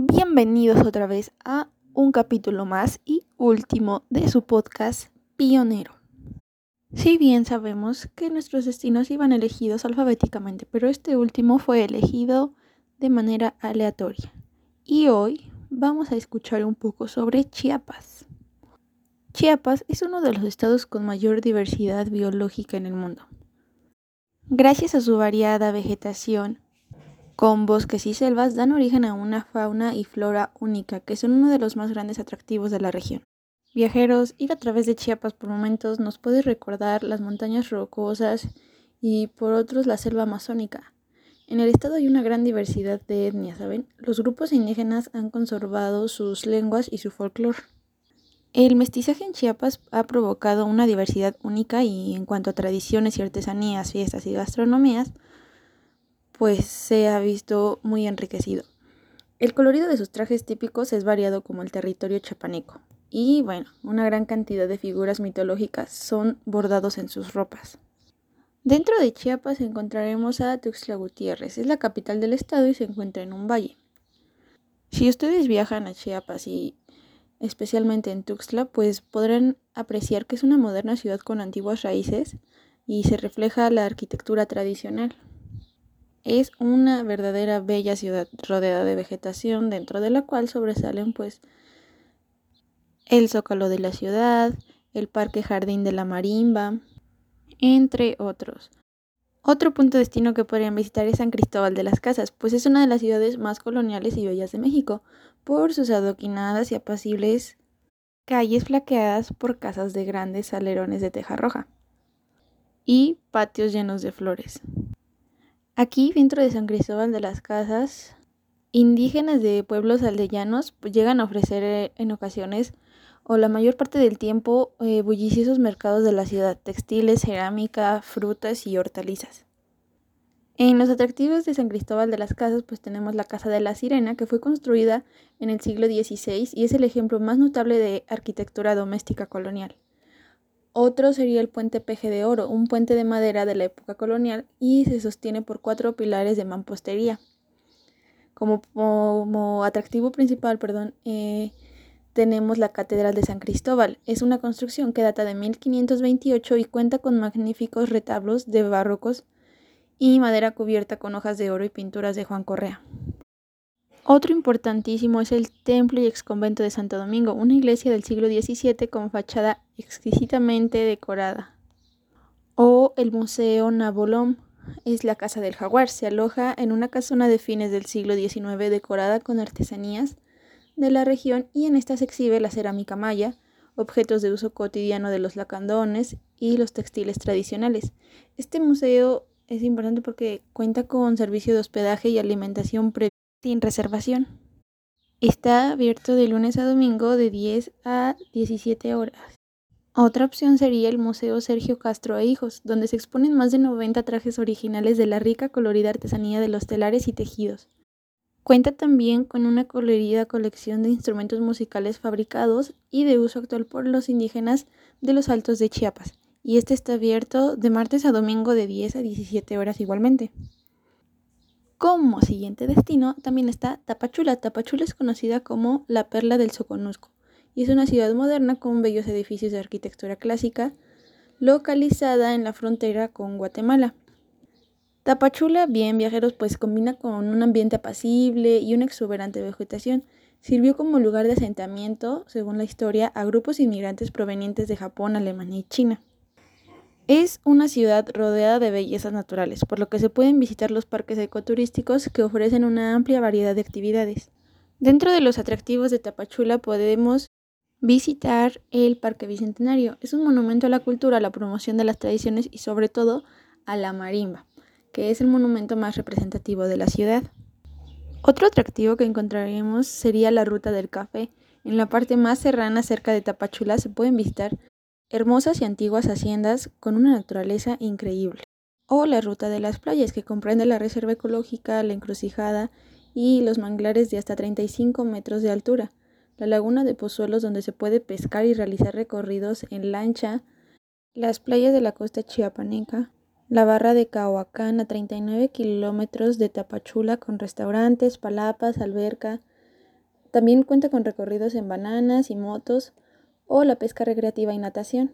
Bienvenidos otra vez a un capítulo más y último de su podcast Pionero. Si bien sabemos que nuestros destinos iban elegidos alfabéticamente, pero este último fue elegido de manera aleatoria. Y hoy vamos a escuchar un poco sobre Chiapas. Chiapas es uno de los estados con mayor diversidad biológica en el mundo. Gracias a su variada vegetación, con bosques y selvas dan origen a una fauna y flora única que son uno de los más grandes atractivos de la región. Viajeros, ir a través de Chiapas por momentos nos puede recordar las montañas rocosas y por otros la selva amazónica. En el estado hay una gran diversidad de etnias, ¿saben? Los grupos indígenas han conservado sus lenguas y su folclore. El mestizaje en Chiapas ha provocado una diversidad única y en cuanto a tradiciones y artesanías, fiestas y gastronomías, pues se ha visto muy enriquecido. El colorido de sus trajes típicos es variado como el territorio chapaneco. Y bueno, una gran cantidad de figuras mitológicas son bordados en sus ropas. Dentro de Chiapas encontraremos a Tuxtla Gutiérrez, es la capital del estado y se encuentra en un valle. Si ustedes viajan a Chiapas y especialmente en Tuxtla, pues podrán apreciar que es una moderna ciudad con antiguas raíces y se refleja la arquitectura tradicional. Es una verdadera bella ciudad rodeada de vegetación dentro de la cual sobresalen pues el zócalo de la ciudad, el parque jardín de la marimba, entre otros. Otro punto de destino que podrían visitar es San Cristóbal de las Casas, pues es una de las ciudades más coloniales y bellas de México, por sus adoquinadas y apacibles calles flaqueadas por casas de grandes alerones de teja roja y patios llenos de flores. Aquí, dentro de San Cristóbal de las Casas, indígenas de pueblos aldeanos pues, llegan a ofrecer eh, en ocasiones o la mayor parte del tiempo eh, bulliciosos mercados de la ciudad, textiles, cerámica, frutas y hortalizas. En los atractivos de San Cristóbal de las Casas pues tenemos la Casa de la Sirena que fue construida en el siglo XVI y es el ejemplo más notable de arquitectura doméstica colonial. Otro sería el puente Peje de Oro, un puente de madera de la época colonial y se sostiene por cuatro pilares de mampostería. Como, atractivo principal, perdón, eh, tenemos la Catedral de San Cristóbal. Es una construcción que data de 1528 y cuenta con magníficos retablos de barrocos y madera cubierta con hojas de oro y pinturas de Juan Correa. Otro importantísimo es el templo y exconvento de Santo Domingo, una iglesia del siglo XVII con fachada exquisitamente decorada. O el Museo Nabolom, es la Casa del Jaguar, se aloja en una casona de fines del siglo XIX decorada con artesanías de la región y en esta se exhibe la cerámica maya, objetos de uso cotidiano de los lacandones y los textiles tradicionales. Este museo es importante porque cuenta con servicio de hospedaje y alimentación previa sin reservación. Está abierto de lunes a domingo de 10 a 17 horas. Otra opción sería el Museo Sergio Castro e Hijos, donde se exponen más de 90 trajes originales de la rica colorida artesanía de los telares y tejidos. Cuenta también con una colorida colección de instrumentos musicales fabricados y de uso actual por los indígenas de los Altos de Chiapas, y este está abierto de martes a domingo de 10 a 17 horas igualmente. Como siguiente destino también está Tapachula. Tapachula es conocida como la perla del Soconusco y es una ciudad moderna con bellos edificios de arquitectura clásica localizada en la frontera con Guatemala. Tapachula, bien viajeros, pues combina con un ambiente apacible y una exuberante vegetación. Sirvió como lugar de asentamiento, según la historia, a grupos inmigrantes provenientes de Japón, Alemania y China. Es una ciudad rodeada de bellezas naturales, por lo que se pueden visitar los parques ecoturísticos que ofrecen una amplia variedad de actividades. Dentro de los atractivos de Tapachula podemos visitar el Parque Bicentenario. Es un monumento a la cultura, a la promoción de las tradiciones y sobre todo a la marimba, que es el monumento más representativo de la ciudad. Otro atractivo que encontraremos sería la Ruta del Café. En la parte más serrana cerca de Tapachula se pueden visitar hermosas y antiguas haciendas con una naturaleza increíble. O la ruta de las playas, que comprende la reserva ecológica, la encrucijada y los manglares de hasta 35 metros de altura. La laguna de Pozuelos, donde se puede pescar y realizar recorridos en lancha. Las playas de la costa chiapaneca. La barra de Cahuacán a 39 kilómetros de Tapachula con restaurantes, palapas, alberca, También cuenta con recorridos en bananas y motos o la pesca recreativa y natación.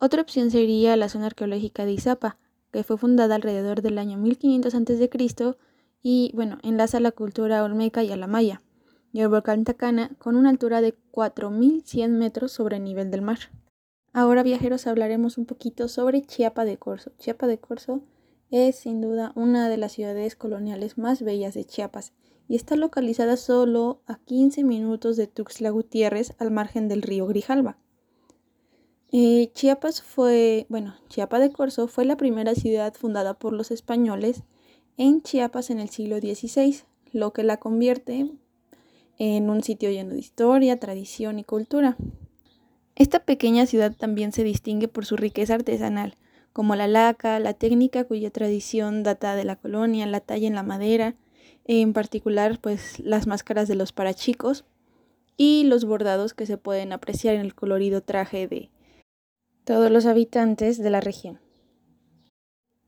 Otra opción sería la zona arqueológica de Izapa, que fue fundada alrededor del año 1500 a.C. y bueno, enlaza la cultura olmeca y a la maya, y el volcán Tacana con una altura de 4100 metros sobre el nivel del mar. Ahora viajeros hablaremos un poquito sobre Chiapa de Corzo. Chiapa de Corzo es sin duda una de las ciudades coloniales más bellas de Chiapas y está localizada solo a 15 minutos de Tuxtla Gutiérrez al margen del río Grijalba. Eh, Chiapas fue, bueno, Chiapa de Corzo fue la primera ciudad fundada por los españoles en Chiapas en el siglo XVI, lo que la convierte en un sitio lleno de historia, tradición y cultura. Esta pequeña ciudad también se distingue por su riqueza artesanal, como la laca, la técnica cuya tradición data de la colonia, la talla en la madera, en particular pues las máscaras de los parachicos y los bordados que se pueden apreciar en el colorido traje de todos los habitantes de la región.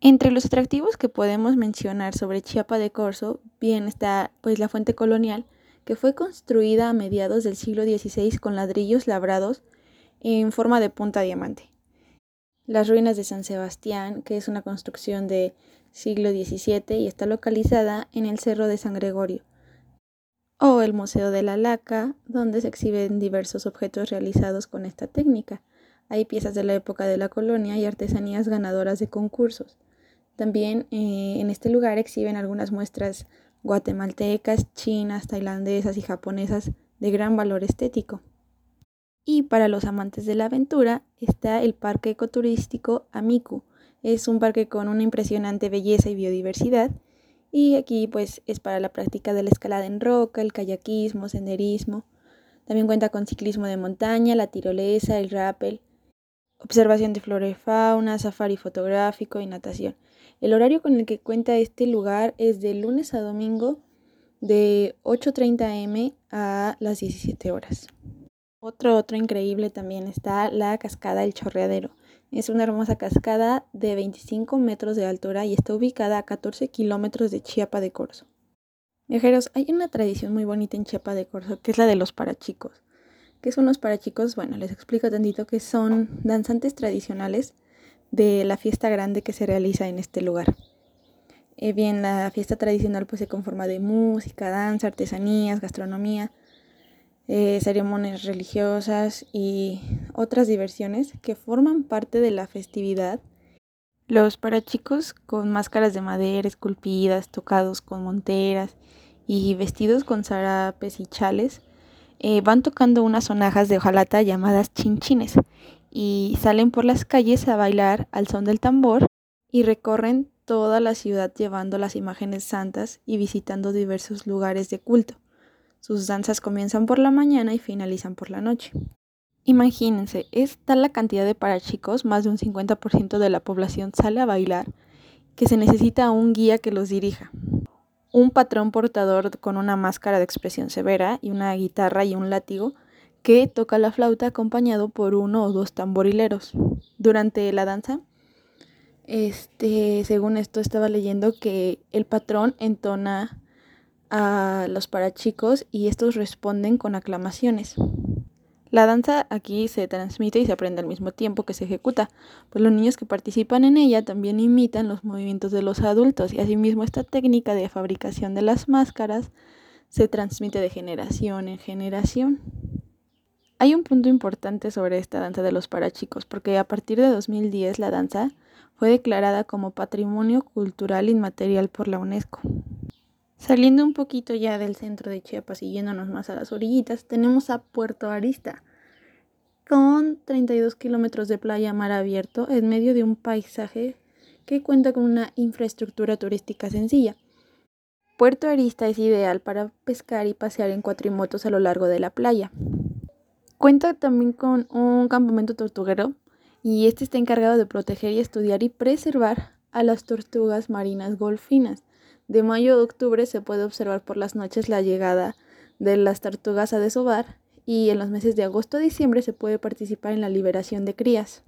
Entre los atractivos que podemos mencionar sobre Chiapa de Corzo, bien está pues la fuente colonial, que fue construida a mediados del siglo XVI con ladrillos labrados en forma de punta diamante. Las ruinas de San Sebastián, que es una construcción de siglo XVII y está localizada en el Cerro de San Gregorio. O el Museo de la Laca, donde se exhiben diversos objetos realizados con esta técnica. Hay piezas de la época de la colonia y artesanías ganadoras de concursos. También eh, en este lugar exhiben algunas muestras guatemaltecas, chinas, tailandesas y japonesas de gran valor estético. Y para los amantes de la aventura está el parque ecoturístico Amiku, es un parque con una impresionante belleza y biodiversidad. Y aquí pues es para la práctica de la escalada en roca, el kayakismo, senderismo. También cuenta con ciclismo de montaña, la tirolesa, el rappel, observación de flora y fauna, safari fotográfico y natación. El horario con el que cuenta este lugar es de lunes a domingo de 8.30 am a las 17 horas. Otro, otro increíble también está la cascada El Chorreadero. Es una hermosa cascada de 25 metros de altura y está ubicada a 14 kilómetros de Chiapa de Corzo. Viajeros, hay una tradición muy bonita en Chiapa de Corzo que es la de los parachicos. ¿Qué son los parachicos? Bueno, les explico tantito que son danzantes tradicionales de la fiesta grande que se realiza en este lugar. Eh, bien, la fiesta tradicional pues se conforma de música, danza, artesanías, gastronomía, eh, ceremonias religiosas y otras diversiones que forman parte de la festividad. Los parachicos con máscaras de madera esculpidas, tocados con monteras y vestidos con zarapes y chales, eh, van tocando unas sonajas de hojalata llamadas chinchines y salen por las calles a bailar al son del tambor y recorren toda la ciudad llevando las imágenes santas y visitando diversos lugares de culto. Sus danzas comienzan por la mañana y finalizan por la noche. Imagínense, es tal la cantidad de parachicos, más de un 50% de la población sale a bailar, que se necesita un guía que los dirija. Un patrón portador con una máscara de expresión severa y una guitarra y un látigo que toca la flauta acompañado por uno o dos tamborileros. Durante la danza, este, según esto estaba leyendo que el patrón entona a los parachicos y estos responden con aclamaciones. La danza aquí se transmite y se aprende al mismo tiempo que se ejecuta, pues los niños que participan en ella también imitan los movimientos de los adultos y asimismo esta técnica de fabricación de las máscaras se transmite de generación en generación. Hay un punto importante sobre esta danza de los parachicos, porque a partir de 2010 la danza fue declarada como Patrimonio Cultural Inmaterial por la UNESCO. Saliendo un poquito ya del centro de Chiapas y yéndonos más a las orillitas, tenemos a Puerto Arista, con 32 kilómetros de playa mar abierto en medio de un paisaje que cuenta con una infraestructura turística sencilla. Puerto Arista es ideal para pescar y pasear en cuatrimotos a lo largo de la playa. Cuenta también con un campamento tortuguero y este está encargado de proteger y estudiar y preservar a las tortugas marinas golfinas de mayo a octubre se puede observar por las noches la llegada de las tortugas a desovar y en los meses de agosto a diciembre se puede participar en la liberación de crías.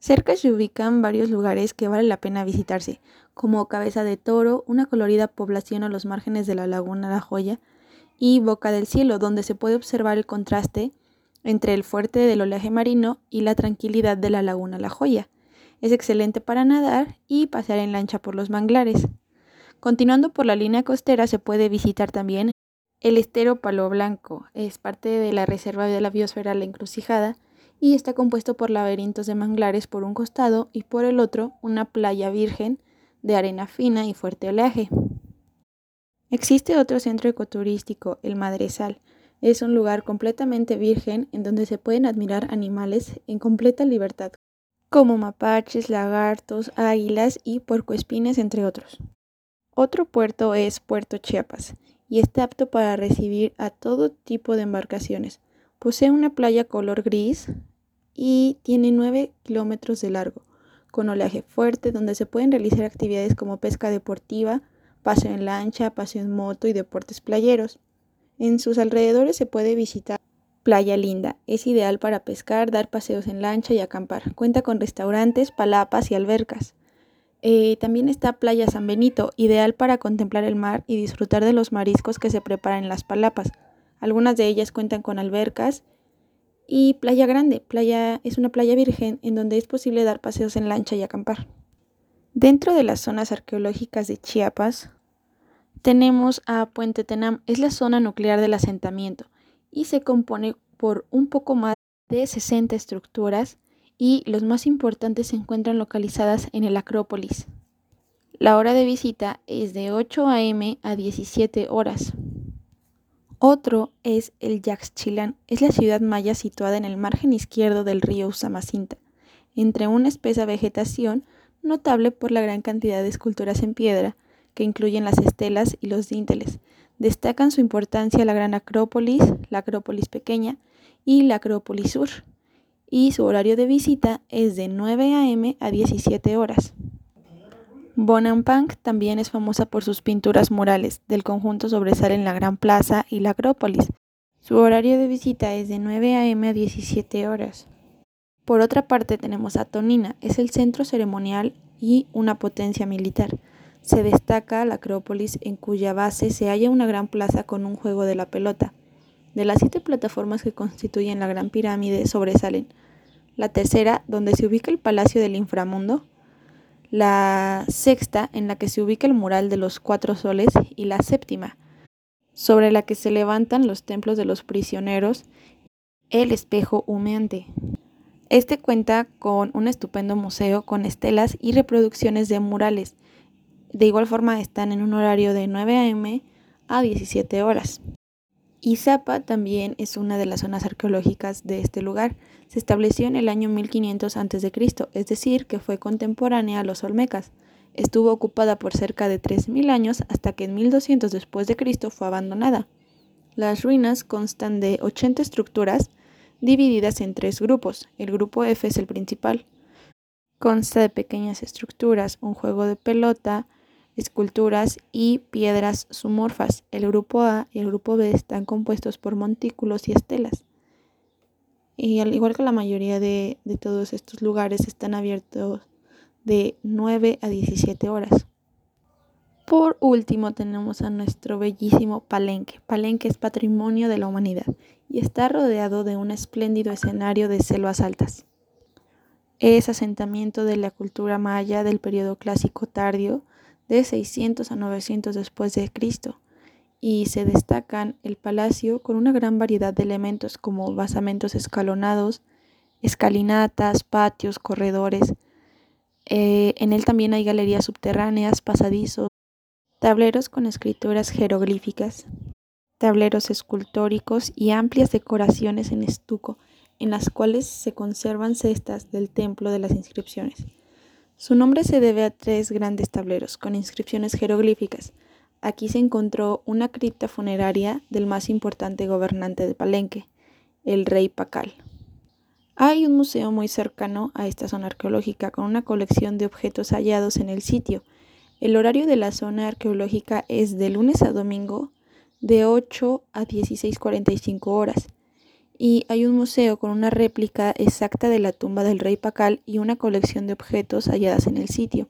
Cerca se ubican varios lugares que vale la pena visitarse, como Cabeza de Toro, una colorida población a los márgenes de la laguna La Joya, y Boca del Cielo, donde se puede observar el contraste entre el fuerte del oleaje marino y la tranquilidad de la laguna La Joya. Es excelente para nadar y pasear en lancha por los manglares. Continuando por la línea costera se puede visitar también el estero Palo Blanco. Es parte de la Reserva de la Biosfera La Encrucijada y está compuesto por laberintos de manglares por un costado y por el otro una playa virgen de arena fina y fuerte oleaje. Existe otro centro ecoturístico, el Madresal. Es un lugar completamente virgen en donde se pueden admirar animales en completa libertad, como mapaches, lagartos, águilas y puercoespines, entre otros. Otro puerto es Puerto Chiapas y está apto para recibir a todo tipo de embarcaciones. Posee una playa color gris y tiene 9 kilómetros de largo, con oleaje fuerte donde se pueden realizar actividades como pesca deportiva, paseo en lancha, paseo en moto y deportes playeros. En sus alrededores se puede visitar Playa Linda. Es ideal para pescar, dar paseos en lancha y acampar. Cuenta con restaurantes, palapas y albercas. Eh, también está Playa San Benito, ideal para contemplar el mar y disfrutar de los mariscos que se preparan en las palapas. Algunas de ellas cuentan con albercas. Y Playa Grande, playa, es una playa virgen en donde es posible dar paseos en lancha y acampar. Dentro de las zonas arqueológicas de Chiapas, tenemos a Puente Tenam, es la zona nuclear del asentamiento y se compone por un poco más de 60 estructuras y los más importantes se encuentran localizadas en el Acrópolis. La hora de visita es de 8 a.m. a 17 horas. Otro es el Yaxchilán, es la ciudad maya situada en el margen izquierdo del río Usamacinta, entre una espesa vegetación notable por la gran cantidad de esculturas en piedra, que incluyen las estelas y los dinteles. Destacan su importancia la Gran Acrópolis, la Acrópolis Pequeña y la Acrópolis Sur, y su horario de visita es de 9 a.m. a 17 horas. Bonampak también es famosa por sus pinturas murales. Del conjunto sobresalen la Gran Plaza y la Acrópolis. Su horario de visita es de 9 a.m. a 17 horas. Por otra parte tenemos a Tonina, es el centro ceremonial y una potencia militar se destaca la Acrópolis en cuya base se halla una gran plaza con un juego de la pelota. De las siete plataformas que constituyen la Gran Pirámide sobresalen la tercera, donde se ubica el Palacio del Inframundo, la sexta, en la que se ubica el mural de los cuatro soles, y la séptima, sobre la que se levantan los templos de los prisioneros, el espejo humeante. Este cuenta con un estupendo museo con estelas y reproducciones de murales, de igual forma están en un horario de 9 a.m. a 17 horas. Izapa también es una de las zonas arqueológicas de este lugar. Se estableció en el año 1500 a.C., es decir, que fue contemporánea a los olmecas. Estuvo ocupada por cerca de 3.000 años hasta que en 1200 después de Cristo fue abandonada. Las ruinas constan de 80 estructuras divididas en tres grupos. El grupo F es el principal. Consta de pequeñas estructuras, un juego de pelota, esculturas y piedras sumorfas. El grupo A y el grupo B están compuestos por montículos y estelas. Y al igual que la mayoría de, todos estos lugares están abiertos de 9 a 17 horas. Por último tenemos a nuestro bellísimo Palenque. Palenque es patrimonio de la humanidad y está rodeado de un espléndido escenario de selvas altas. Es asentamiento de la cultura maya del periodo clásico tardío de 600 a 900 después de Cristo y se destacan el palacio con una gran variedad de elementos como basamentos escalonados, escalinatas, patios, corredores. Eh, en él también hay galerías subterráneas, pasadizos, tableros con escrituras jeroglíficas, tableros escultóricos y amplias decoraciones en estuco, en las cuales se conservan cestas del templo de las inscripciones. Su nombre se debe a tres grandes tableros con inscripciones jeroglíficas. Aquí se encontró una cripta funeraria del más importante gobernante de Palenque, el rey Pacal. Hay un museo muy cercano a esta zona arqueológica con una colección de objetos hallados en el sitio. El horario de la zona arqueológica es de lunes a domingo de 8 a 16.45 horas y hay un museo con una réplica exacta de la tumba del rey Pacal y una colección de objetos halladas en el sitio.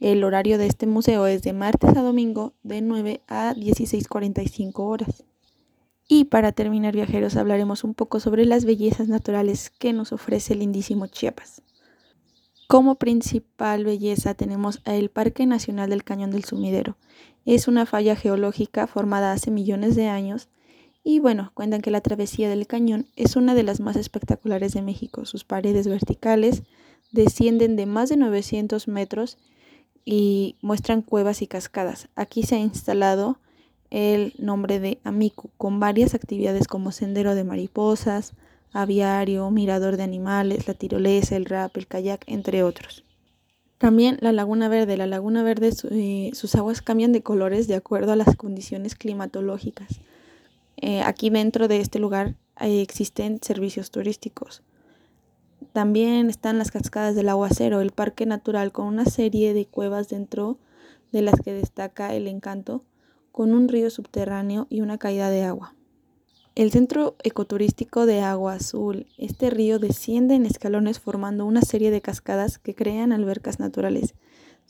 El horario de este museo es de martes a domingo de 9 a 16.45 horas. Y para terminar viajeros hablaremos un poco sobre las bellezas naturales que nos ofrece el lindísimo Chiapas. Como principal belleza tenemos el Parque Nacional del Cañón del Sumidero. Es una falla geológica formada hace millones de años y bueno, cuentan que la travesía del cañón es una de las más espectaculares de México. Sus paredes verticales descienden de más de 900 metros y muestran cuevas y cascadas. Aquí se ha instalado el nombre de Amicu, con varias actividades como sendero de mariposas, aviario, mirador de animales, la tirolesa, el rap, el kayak, entre otros. También la Laguna Verde. La Laguna Verde, eh, sus aguas cambian de colores de acuerdo a las condiciones climatológicas. Eh, aquí dentro de este lugar existen servicios turísticos. También están las cascadas del aguacero, el parque natural con una serie de cuevas dentro de las que destaca el encanto con un río subterráneo y una caída de agua. El centro ecoturístico de Agua Azul. Este río desciende en escalones formando una serie de cascadas que crean albercas naturales.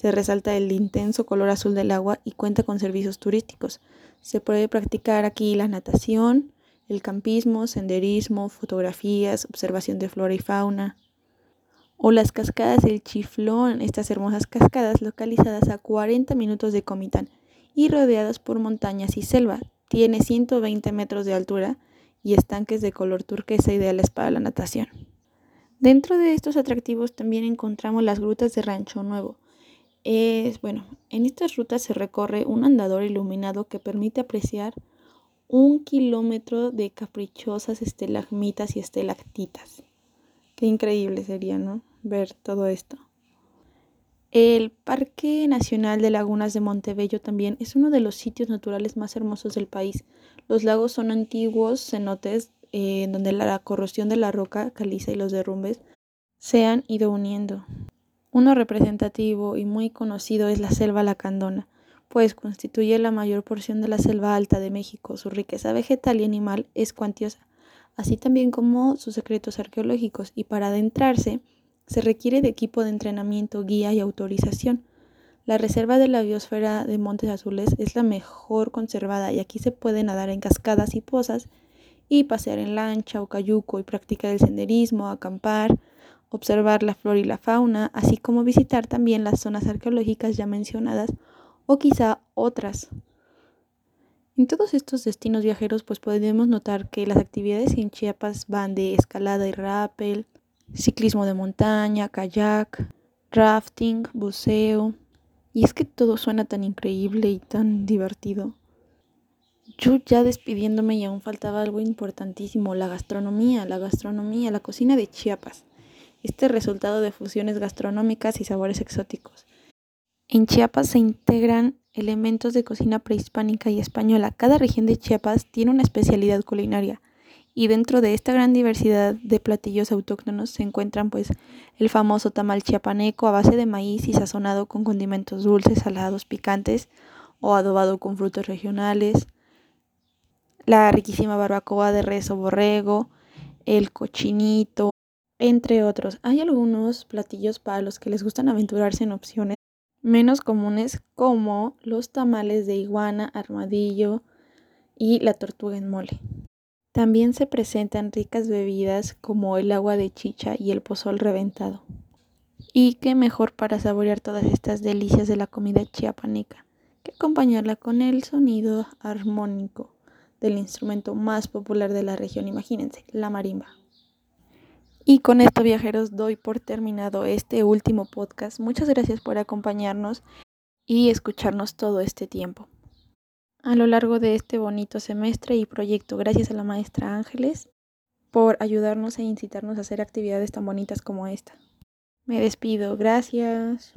Se resalta el intenso color azul del agua y cuenta con servicios turísticos. Se puede practicar aquí la natación, el campismo, senderismo, fotografías, observación de flora y fauna. O las cascadas del Chiflón, estas hermosas cascadas localizadas a 40 minutos de Comitán y rodeadas por montañas y selva. Tiene 120 metros de altura y estanques de color turquesa ideales para la natación. Dentro de estos atractivos también encontramos las grutas de Rancho Nuevo. Es, bueno, en estas rutas se recorre un andador iluminado que permite apreciar un kilómetro de caprichosas estelagmitas y estalactitas. Qué increíble sería, ¿no? Ver todo esto. El Parque Nacional de Lagunas de Montebello también es uno de los sitios naturales más hermosos del país. Los lagos son antiguos cenotes eh, donde la corrosión de la roca caliza y los derrumbes se han ido uniendo. Uno representativo y muy conocido es la selva lacandona, pues constituye la mayor porción de la selva alta de México. Su riqueza vegetal y animal es cuantiosa, así también como sus secretos arqueológicos, y para adentrarse se requiere de equipo de entrenamiento, guía y autorización. La reserva de la biosfera de Montes Azules es la mejor conservada y aquí se puede nadar en cascadas y pozas y pasear en lancha o cayuco y practicar el senderismo, acampar, observar la flora y la fauna, así como visitar también las zonas arqueológicas ya mencionadas o quizá otras. En todos estos destinos viajeros pues podemos notar que las actividades en Chiapas van de escalada y rappel, ciclismo de montaña, kayak, rafting, buceo. Y es que todo suena tan increíble y tan divertido. Yo ya despidiéndome y aún faltaba algo importantísimo, la gastronomía, la gastronomía, la cocina de Chiapas. Este resultado de fusiones gastronómicas y sabores exóticos. En Chiapas se integran elementos de cocina prehispánica y española. Cada región de Chiapas tiene una especialidad culinaria y dentro de esta gran diversidad de platillos autóctonos se encuentran pues el famoso tamal chiapaneco a base de maíz y sazonado con condimentos dulces, salados, picantes o adobado con frutos regionales, la riquísima barbacoa de res o borrego, el cochinito, entre otros. Hay algunos platillos para los que les gustan aventurarse en opciones menos comunes como los tamales de iguana, armadillo y la tortuga en mole. También se presentan ricas bebidas como el agua de chicha y el pozol reventado. Y qué mejor para saborear todas estas delicias de la comida chiapaneca que acompañarla con el sonido armónico del instrumento más popular de la región, imagínense, la marimba. Y con esto, viajeros, doy por terminado este último podcast. Muchas gracias por acompañarnos y escucharnos todo este tiempo a lo largo de este bonito semestre y proyecto. Gracias a la maestra Ángeles por ayudarnos e incitarnos a hacer actividades tan bonitas como esta. Me despido, gracias.